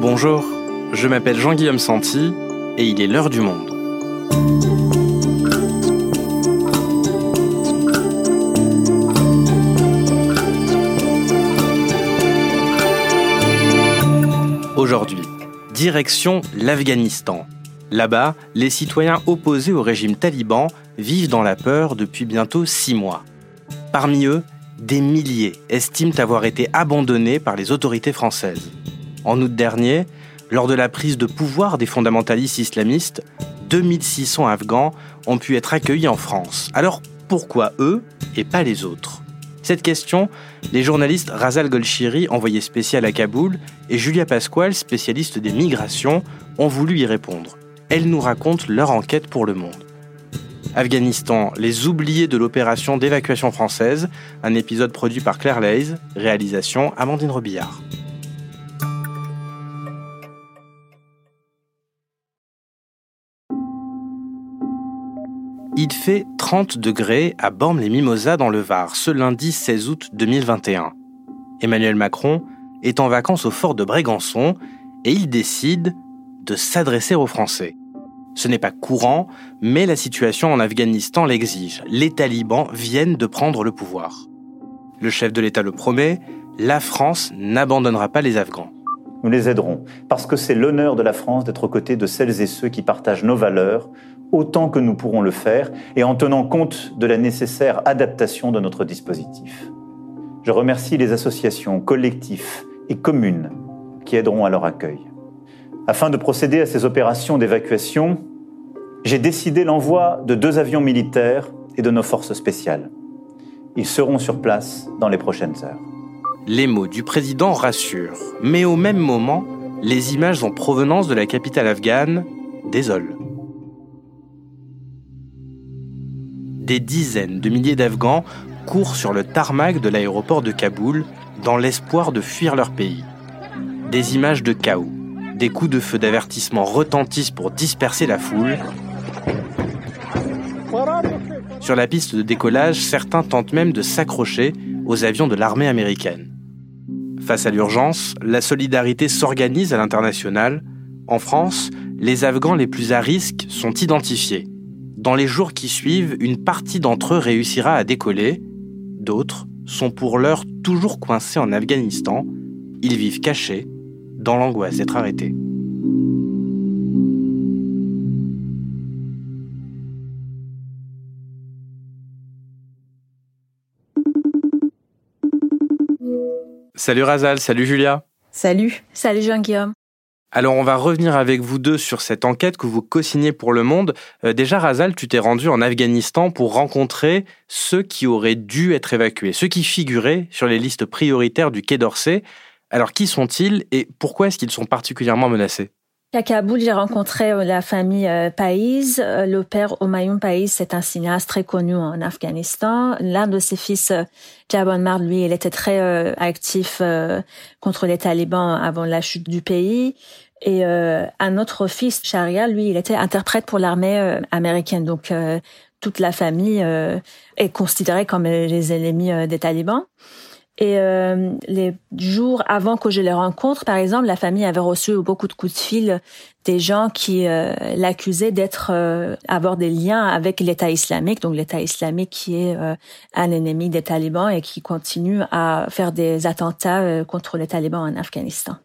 Bonjour, je m'appelle Jean-Guillaume Santi et il est l'heure du monde. Aujourd'hui, direction l'Afghanistan. Là-bas, les citoyens opposés au régime taliban vivent dans la peur depuis bientôt six mois. Parmi eux, des milliers estiment avoir été abandonnés par les autorités françaises. En août dernier, lors de la prise de pouvoir des fondamentalistes islamistes, 2600 Afghans ont pu être accueillis en France. Alors pourquoi eux et pas les autres? Cette question, les journalistes Razal Golshiri, envoyé spécial à Kaboul, et Julia Pasquale, spécialiste des migrations, ont voulu y répondre. Elles nous racontent leur enquête pour le monde. Afghanistan, les oubliés de l'opération d'évacuation française, un épisode produit par Claire Leys, réalisation Amandine Robillard. Il fait 30 degrés à Bormes-les-Mimosas dans le Var ce lundi 16 août 2021. Emmanuel Macron est en vacances au fort de Brégançon et il décide de s'adresser aux Français. Ce n'est pas courant, mais la situation en Afghanistan l'exige. Les talibans viennent de prendre le pouvoir. Le chef de l'État le promet, la France n'abandonnera pas les Afghans. Nous les aiderons, parce que c'est l'honneur de la France d'être aux côtés de celles et ceux qui partagent nos valeurs, autant que nous pourrons le faire, et en tenant compte de la nécessaire adaptation de notre dispositif. Je remercie les associations, collectifs et communes qui aideront à leur accueil. Afin de procéder à ces opérations d'évacuation, j'ai décidé l'envoi de deux avions militaires et de nos forces spéciales. Ils seront sur place dans les prochaines heures. Les mots du président rassurent, mais au même moment, les images en provenance de la capitale afghane désolent. Des dizaines de milliers d'Afghans courent sur le tarmac de l'aéroport de Kaboul dans l'espoir de fuir leur pays. Des images de chaos, des coups de feu d'avertissement retentissent pour disperser la foule. Sur la piste de décollage, certains tentent même de s'accrocher aux avions de l'armée américaine. Face à l'urgence, la solidarité s'organise à l'international. En France, les Afghans les plus à risque sont identifiés. Dans les jours qui suivent, une partie d'entre eux réussira à décoller. D'autres sont pour l'heure toujours coincés en Afghanistan. Ils vivent cachés dans l'angoisse d'être arrêté. Salut Razal, salut Julia. Salut. Salut Jean-Guillaume. Alors on va revenir avec vous deux sur cette enquête que vous co-signez pour Le Monde. Euh, déjà Razal, tu t'es rendu en Afghanistan pour rencontrer ceux qui auraient dû être évacués, ceux qui figuraient sur les listes prioritaires du Quai d'Orsay. Alors qui sont-ils et pourquoi est-ce qu'ils sont particulièrement menacés? À Kaboul, j'ai rencontré euh, la famille euh, Païs. Euh, le père Omayoun Païs, c'est un cinéaste très connu en Afghanistan. L'un de ses fils, Jabon Mar, lui, il était très actif contre les talibans avant la chute du pays. Et un autre fils, Sharia, lui, il était interprète pour l'armée américaine. Donc, toute la famille est considérée comme les ennemis des talibans. Et euh, les jours avant que je les rencontre, par exemple, la famille avait reçu beaucoup de coups de fil des gens qui euh, l'accusaient d'être euh, avoir des liens avec l'État islamique, donc l'État islamique qui est euh, un ennemi des talibans et qui continue à faire des attentats contre les talibans en Afghanistan.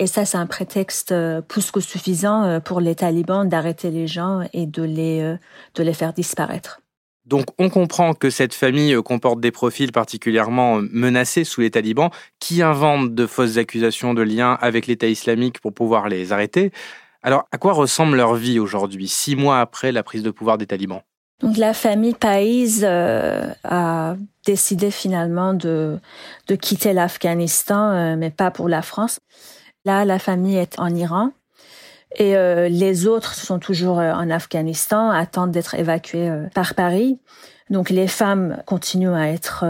Et ça, c'est un prétexte plus que suffisant pour les talibans d'arrêter les gens et de les de les faire disparaître. Donc on comprend que cette famille euh, comporte des profils particulièrement euh, menacés sous les talibans qui inventent de fausses accusations de lien avec l'État islamique pour pouvoir les arrêter. Alors à quoi ressemble leur vie aujourd'hui, six mois après la prise de pouvoir des talibans? Donc la famille Païs euh, a décidé finalement de, de quitter l'Afghanistan, mais pas pour la France. Là, la famille est en Iran. Et euh, les autres sont toujours euh, en Afghanistan, attendent d'être évacués euh, par Paris. Donc les femmes continuent à être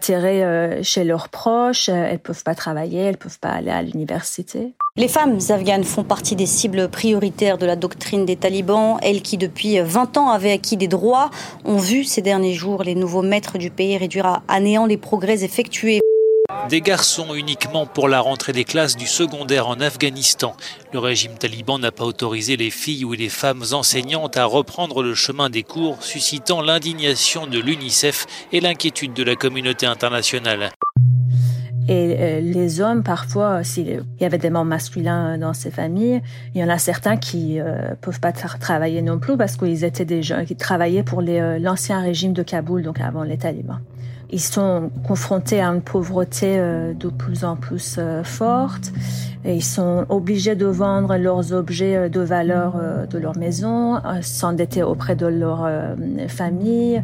tirées chez leurs proches, elles peuvent pas travailler, elles peuvent pas aller à l'université. Les femmes afghanes font partie des cibles prioritaires de la doctrine des talibans. Elles qui, depuis 20 ans, avaient acquis des droits, ont vu ces derniers jours les nouveaux maîtres du pays réduire à néant les progrès effectués Des garçons uniquement pour la rentrée des classes du secondaire en Afghanistan. Le régime taliban n'a pas autorisé les filles ou les femmes enseignantes à reprendre le chemin des cours, suscitant l'indignation de l'UNICEF et l'inquiétude de la communauté internationale. Et euh, les hommes, parfois, s'il y avait des membres masculins dans ces familles, il y en a certains qui euh, peuvent pas travailler non plus parce qu'ils étaient des gens qui travaillaient pour euh, l'ancien régime de Kaboul, donc avant les talibans. Ils sont confrontés à une pauvreté euh, de plus en plus forte et ils sont obligés de vendre leurs objets de valeur de leur maison, s'endetter auprès de leur famille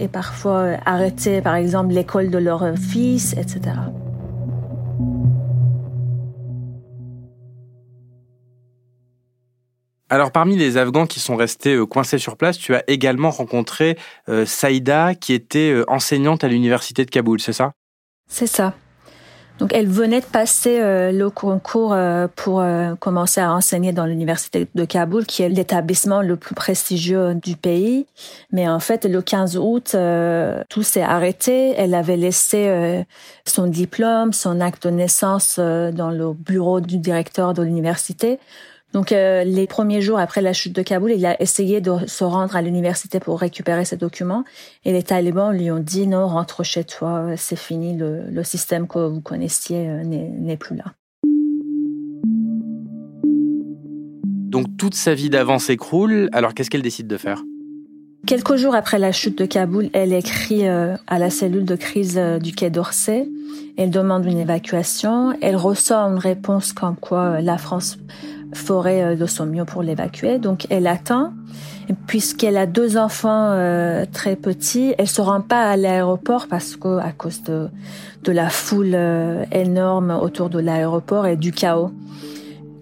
et parfois arrêter, par exemple, l'école de leur fils, etc. Alors parmi les Afghans qui sont restés euh, coincés sur place, tu as également rencontré euh, Saïda qui était euh, enseignante à l'université de Kaboul, c'est ça? C'est ça. Donc elle venait de passer le concours pour commencer à enseigner dans l'université de Kaboul, qui est l'établissement le plus prestigieux du pays. Mais en fait, le 15 août, tout s'est arrêté. Elle avait laissé son diplôme, son acte de naissance dans le bureau du directeur de l'université. Donc euh, les premiers jours après la chute de Kaboul, il a essayé de se rendre à l'université pour récupérer ses documents et les talibans lui ont dit non, rentre chez toi, c'est fini, le, système que vous connaissiez euh, n'est plus là. Donc toute sa vie d'avant s'écroule, alors qu'est-ce qu'elle décide de faire? Quelques jours après la chute de Kaboul, elle écrit euh, à la cellule de crise du Quai d'Orsay. Elle demande une évacuation. Elle reçoit une réponse comme quoi la France ferait euh, de son mieux pour l'évacuer. Donc elle attend. Puisqu'elle a deux enfants euh, très petits, elle se rend pas à l'aéroport parce que à cause de, de la foule euh, énorme autour de l'aéroport et du chaos.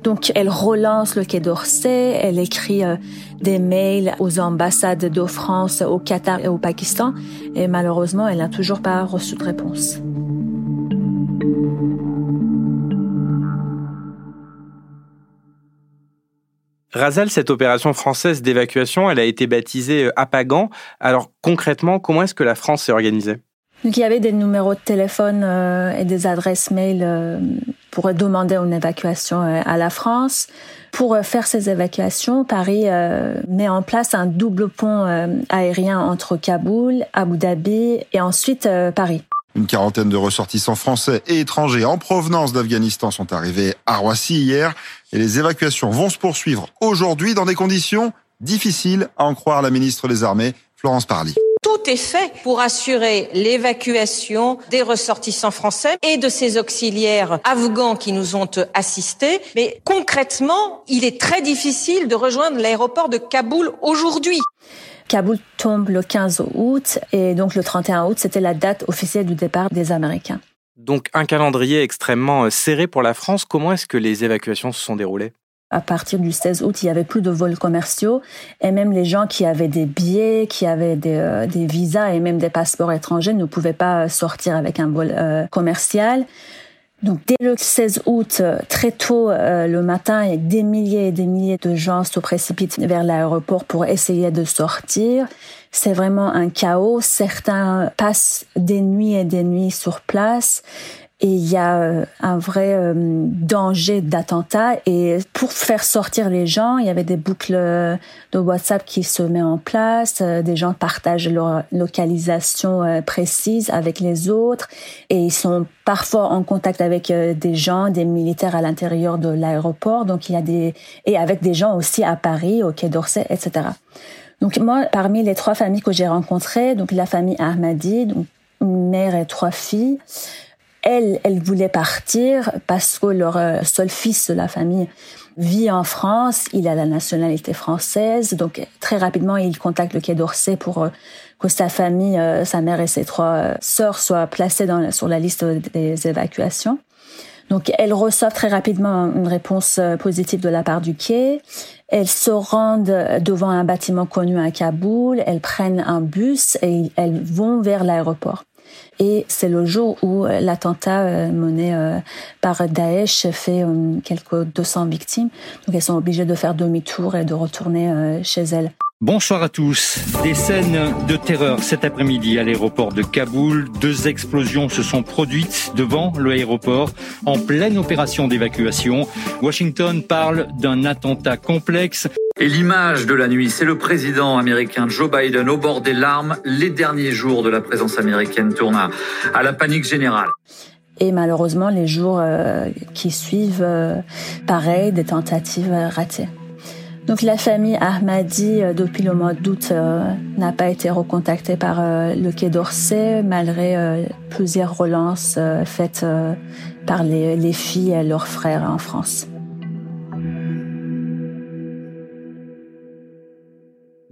Donc elle relance le Quai d'Orsay, elle écrit des mails aux ambassades de France, au Qatar et au Pakistan, et malheureusement elle n'a toujours pas reçu de réponse. Razal, cette opération française d'évacuation, elle a été baptisée euh, Apagan. Alors concrètement, comment est-ce que la France s'est organisée? Il y avait des numéros de téléphone euh, et des adresses mail euh, pour demander une évacuation à la France. Pour faire ces évacuations, Paris met en place un double pont aérien entre Kaboul, Abu Dhabi et ensuite Paris. Une quarantaine de ressortissants français et étrangers en provenance d'Afghanistan sont arrivés à Roissy hier et les évacuations vont se poursuivre aujourd'hui dans des conditions difficiles à en croire la ministre des Armées, Florence Parly. Tout est fait pour assurer l'évacuation des ressortissants français et de ces auxiliaires afghans qui nous ont assistés. Mais concrètement, il est très difficile de rejoindre l'aéroport de Kaboul aujourd'hui. Kaboul tombe le 15 août et donc le 31 août, c'était la date officielle du départ des Américains. Donc un calendrier extrêmement euh, serré pour la France. Comment est-ce que les évacuations se sont déroulées? À partir du 16 août, il y avait plus de vols commerciaux et même les gens qui avaient des billets, qui avaient des, euh, visas et même des passeports étrangers ne pouvaient pas sortir avec un vol euh, commercial. Donc dès le 16 août, très tôt euh, le matin, des milliers et des milliers de gens se précipitent vers l'aéroport pour essayer de sortir. C'est vraiment un chaos. Certains passent des nuits et des nuits sur place et il y a euh, un vrai euh, danger d'attentat. Et pour faire sortir les gens, il y avait des boucles de WhatsApp qui se mettent en place, euh, des gens partagent leur localisation précise avec les autres. Et ils sont parfois en contact avec des gens, des militaires à l'intérieur de l'aéroport, donc il y a des et avec des gens aussi à Paris, au Quai d'Orsay, etc. Donc moi, parmi les trois familles que j'ai rencontrées, donc la famille Ahmadi, donc une mère et trois filles, elle, elle voulait partir parce que leur euh, seul fils de la famille vit en France, il a la nationalité française, donc très rapidement il contacte le Quai d'Orsay pour euh, que sa famille, euh, sa mère et ses trois sœurs soient placées dans, sur la liste des évacuations. Donc elles reçoivent très rapidement une réponse positive de la part du quai. Elles se rendent devant un bâtiment connu à Kaboul, elles prennent un bus et elles vont vers l'aéroport. Et c'est le jour où euh, l'attentat euh, mené euh, par Daesh fait quelques 200 victimes. Donc elles sont obligées de faire demi-tour et de retourner chez elles. Bonsoir à tous. Des scènes de terreur cet après-midi à l'aéroport de Kaboul. Deux explosions se sont produites devant l'aéroport en pleine opération d'évacuation. Washington parle d'un attentat complexe. Et l'image de la nuit, c'est le président américain Joe Biden au bord des larmes. Les derniers jours de la présence américaine tournent à la panique générale. Et malheureusement, les jours euh, qui suivent, euh, pareil, des tentatives ratées. Donc la famille Ahmadi, euh, depuis le mois d'août, euh, n'a pas été recontactée par euh, le Quai d'Orsay, malgré plusieurs relances faites par les filles et leurs frères en France.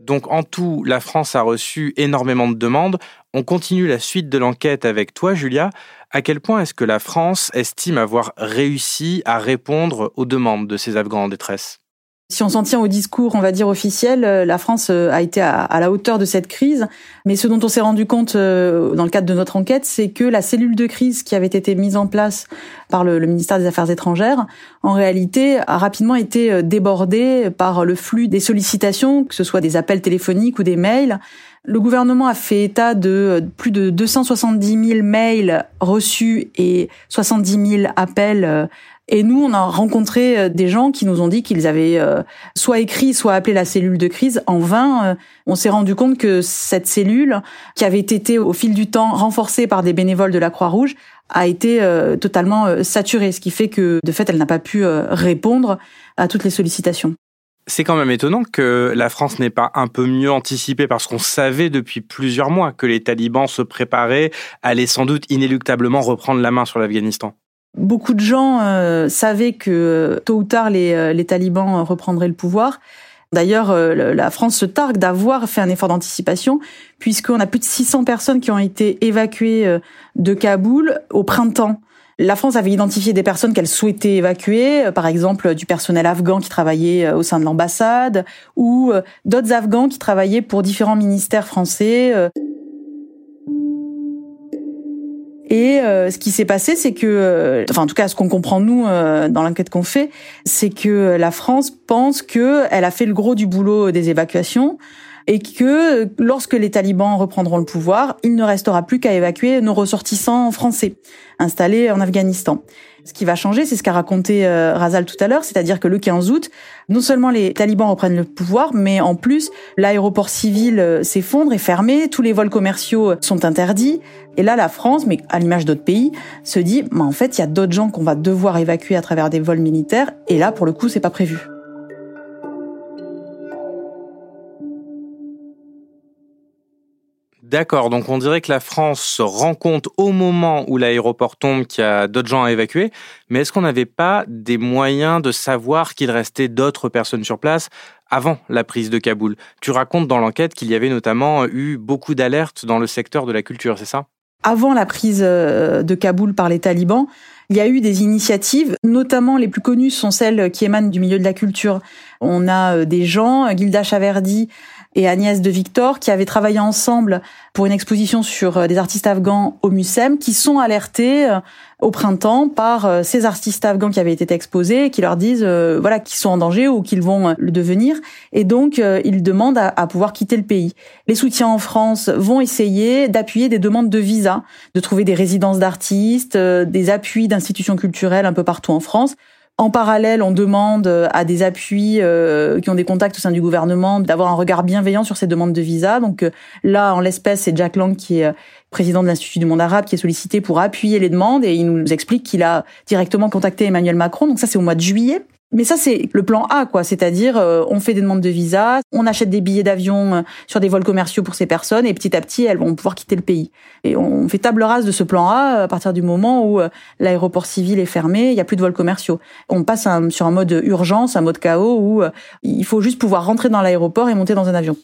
Donc en tout, la France a reçu énormément de demandes. On continue la suite de l'enquête avec toi, Julia. À quel point est-ce que la France estime avoir réussi à répondre aux demandes de ces Afghans en détresse? Si on s'en tient au discours, on va dire officiel, euh, la France euh, a été à, la hauteur de cette crise. Mais ce dont on s'est rendu compte euh, dans le cadre de notre enquête, c'est que la cellule de crise qui avait été mise en place par le, ministère des Affaires étrangères, en réalité, a rapidement été débordée par le flux des sollicitations, que ce soit des appels téléphoniques ou des mails. Le gouvernement a fait état de plus de 270 000 mails reçus et 70 000 appels et nous, on a rencontré euh, des gens qui nous ont dit qu'ils avaient euh, soit écrit, soit appelé la cellule de crise en vain. Euh, on s'est rendu compte que cette cellule, qui avait été au fil du temps renforcée par des bénévoles de la Croix-Rouge, a été totalement saturée, ce qui fait que de fait, elle n'a pas pu répondre à toutes les sollicitations. C'est quand même étonnant que la France n'ait pas un peu mieux anticipé parce qu'on savait depuis plusieurs mois que les talibans se préparaient, allaient sans doute inéluctablement reprendre la main sur l'Afghanistan. Beaucoup de gens euh, savaient que euh, tôt ou tard les, euh, les talibans reprendraient le pouvoir. D'ailleurs, la France se targue d'avoir fait un effort d'anticipation, puisqu'on a plus de 600 personnes qui ont été évacuées de Kaboul au printemps. La France avait identifié des personnes qu'elle souhaitait évacuer, par exemple du personnel afghan qui travaillait au sein de l'ambassade, ou d'autres Afghans qui travaillaient pour différents ministères français. Et euh, ce qui s'est passé, c'est que, euh, enfin en tout cas ce qu'on comprend nous euh, dans l'enquête qu'on fait, c'est que la France pense que elle a fait le gros du boulot des évacuations et que lorsque les talibans reprendront le pouvoir, il ne restera plus qu'à évacuer nos ressortissants français installés en Afghanistan. Ce qui va changer, c'est ce qu'a raconté euh, Razal tout à l'heure, c'est-à-dire que le 15 août, non seulement les talibans reprennent le pouvoir, mais en plus, l'aéroport civil euh, s'effondre, est fermé, tous les vols commerciaux sont interdits. Et là, la France, mais à l'image d'autres pays, se dit, bah, en fait, il y a d'autres gens qu'on va devoir évacuer à travers des vols militaires, et là, pour le coup, c'est pas prévu. D'accord, donc on dirait que la France se rend compte au moment où l'aéroport tombe qu'il y a d'autres gens à évacuer, mais est-ce qu'on n'avait pas des moyens de savoir qu'il restait d'autres personnes sur place avant la prise de Kaboul? Tu racontes dans l'enquête qu'il y avait notamment eu beaucoup d'alertes dans le secteur de la culture, c'est ça? Avant la prise euh, de Kaboul par les talibans, il y a eu des initiatives, notamment les plus connues sont celles qui émanent du milieu de la culture. On a euh, des gens, Gilda Chaverdi et Agnès de Victor qui avaient travaillé ensemble pour une exposition sur euh, des artistes afghans au MUSEM qui sont alertés euh, au printemps par euh, ces artistes afghans qui avaient été exposés et qui leur disent voilà qu'ils sont en danger ou qu'ils vont le devenir et donc ils demandent à, à, pouvoir quitter le pays. Les soutiens en France vont essayer d'appuyer des demandes de visa, de trouver des résidences d'artistes, des appuis d'institutions culturelles un peu partout en France en parallèle, on demande euh, à des appuis euh, qui ont des contacts au sein du gouvernement d'avoir un regard bienveillant sur ces demandes de visa. Donc euh, là, en l'espèce, c'est Jack Lang qui est président de l'Institut du monde arabe qui est sollicité pour appuyer les demandes et il nous explique qu'il a directement contacté Emmanuel Macron. Donc ça, c'est au mois de juillet. Mais ça, c'est le plan A, quoi. C'est-à-dire, euh, on fait des demandes de visa, on achète des billets d'avion euh, sur des vols commerciaux pour ces personnes, et petit à petit, elles vont pouvoir quitter le pays. Et on fait table rase de ce plan A à partir du moment où euh, l'aéroport civil est fermé, il n'y a plus de vols commerciaux. On passe sur un mode urgence, un mode chaos, où il faut juste pouvoir rentrer dans l'aéroport et monter dans un avion.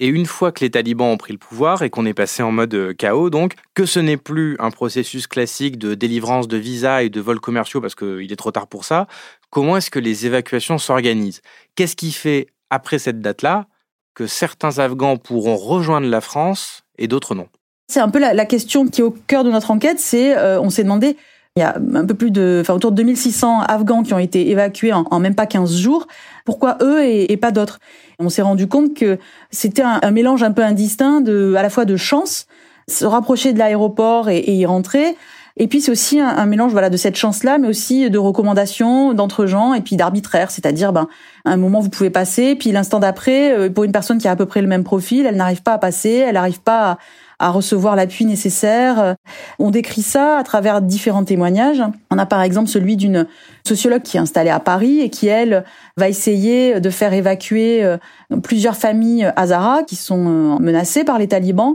Et une fois que les talibans ont pris le pouvoir et qu'on est passé en mode euh, chaos, donc, que ce n'est plus un processus classique de délivrance de visas et de vols commerciaux parce qu'il est trop tard pour ça, comment est-ce que les évacuations s'organisent? Qu'est-ce qui fait, après cette date-là, que certains Afghans pourront rejoindre la France et d'autres non? C'est un peu la, question qui est au cœur de notre enquête, c'est, euh, on s'est demandé, Il y a un peu plus de, enfin autour de 2600 Afghans qui ont été évacués en, même pas 15 jours. Pourquoi eux et, pas d'autres? On s'est rendu compte que c'était un, mélange un peu indistinct de, à la fois de chance, se rapprocher de l'aéroport et, y rentrer, et puis c'est aussi un, mélange voilà de cette chance-là, mais aussi de recommandations d'entre gens et puis d'arbitraire, c'est-à-dire ben un moment vous pouvez passer, puis l'instant d'après, euh, pour une personne qui a à peu près le même profil, elle n'arrive pas à passer, elle n'arrive pas à, à recevoir l'appui nécessaire. On décrit ça à travers différents témoignages. On a par exemple celui d'une sociologue qui est installée à Paris et qui, elle, va essayer de faire évacuer euh, plusieurs familles Hazara qui sont euh, menacées par les talibans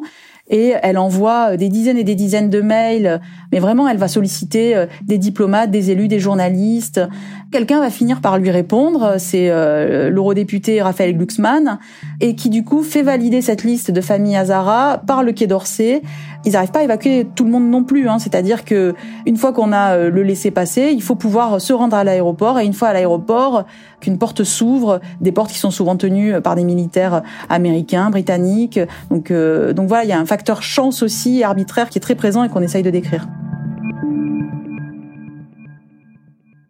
et elle envoie des dizaines et des dizaines de mails, mais vraiment elle va solliciter euh, des diplomates, des élus, des journalistes. Quelqu'un va finir par lui répondre, c'est euh, l'eurodéputé Raphaël Glucksmann, et qui du coup fait valider cette liste de familles Hazara par le Quai d'Orsay. Ils n'arrivent pas à évacuer tout le monde non plus, hein. c'est-à-dire que une fois qu'on a euh, le laissé passer, il faut pouvoir se rendre à l'aéroport, et une fois à l'aéroport, qu'une porte s'ouvre, des portes qui sont souvent tenues par des militaires américains, britanniques. Donc, donc voilà, il y a un facteur chance aussi arbitraire qui est très présent et qu'on essaye de décrire.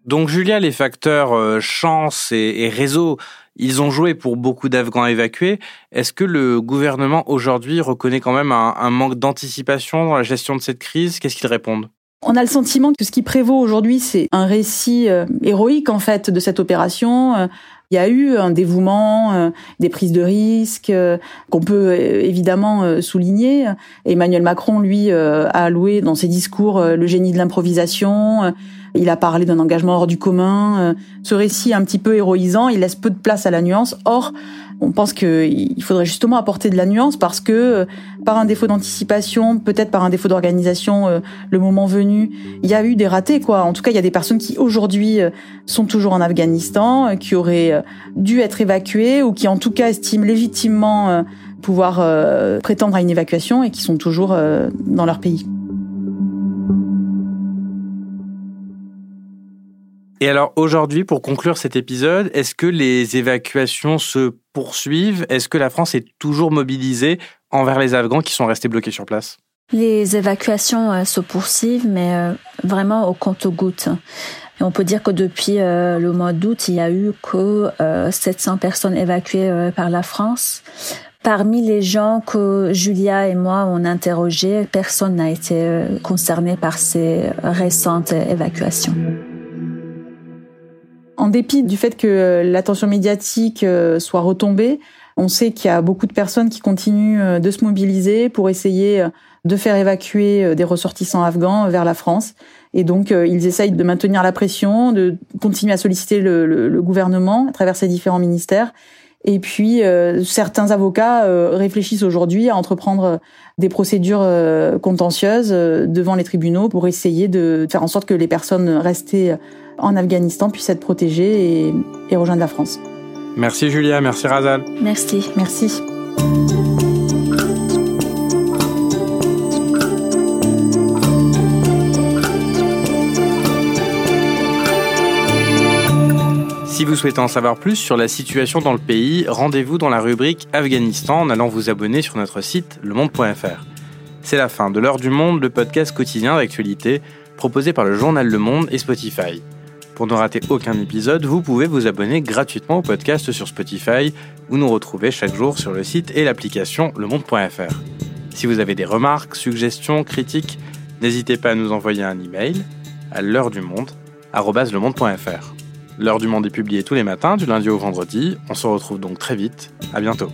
Donc Julia, les facteurs euh, chance et, réseau, ils ont joué pour beaucoup d'Afghans évacués. Est-ce que le gouvernement aujourd'hui reconnaît quand même un, manque d'anticipation dans la gestion de cette crise? Qu'est-ce qu'ils répondent? On a le sentiment que ce qui prévaut aujourd'hui, c'est un récit euh, héroïque en fait de cette opération, euh, il y a eu un dévouement, euh, des prises de risques euh, qu'on peut euh, évidemment souligner. Emmanuel Macron, lui, a alloué dans ses discours le génie de l'improvisation. Il a parlé d'un engagement hors du commun. Ce récit un petit peu héroïsant, il laisse peu de place à la nuance. Or, on pense qu'il faudrait justement apporter de la nuance parce que euh, par un défaut d'anticipation, peut-être par un défaut d'organisation, euh, le moment venu, il y a eu des ratés quoi. En tout cas, il y a des personnes qui aujourd'hui euh, sont toujours en Afghanistan, qui auraient dû être évacuées ou qui en tout cas estiment légitimement pouvoir prétendre à une évacuation et qui sont toujours dans leur pays. Et alors aujourd'hui, pour conclure cet épisode, est-ce que les évacuations se poursuivent? Est-ce que la France est toujours mobilisée envers les Afghans qui sont restés bloqués sur place? Les évacuations euh, se poursuivent, mais euh, vraiment au compte-gouttes. On peut dire que depuis euh, le mois d'août, il y a eu que 700 personnes évacuées par la France. Parmi les gens que Julia et moi on interrogé, personne n'a été concerné par ces récentes évacuations. En dépit du fait que euh, l'attention médiatique euh, soit retombée, on sait qu'il y a beaucoup de personnes qui continuent euh, de se mobiliser pour essayer de faire évacuer des ressortissants afghans vers la France. Et donc, ils essayent de maintenir la pression, de continuer à solliciter le, gouvernement à travers ces différents ministères. Et puis, certains avocats réfléchissent aujourd'hui à entreprendre des procédures contentieuses devant les tribunaux pour essayer de faire en sorte que les personnes restées en Afghanistan puissent être protégés et, et rejoindre la France. Merci Julia, merci Razal. Merci. Merci. Si vous souhaitez en savoir plus sur la situation dans le pays, rendez-vous dans la rubrique Afghanistan en allant vous abonner sur notre site lemonde.fr. C'est la fin de l'heure du monde, le podcast quotidien d'actualité proposé par le journal Le Monde et Spotify. Pour ne rater aucun épisode, vous pouvez vous abonner gratuitement au podcast sur Spotify ou nous retrouver chaque jour sur le site et l'application lemonde.fr. Si vous avez des remarques, suggestions, critiques, n'hésitez pas à nous envoyer un email à l'heure du monde L'heure du monde est publiée tous les matins du lundi au vendredi. On se retrouve donc très vite. À bientôt.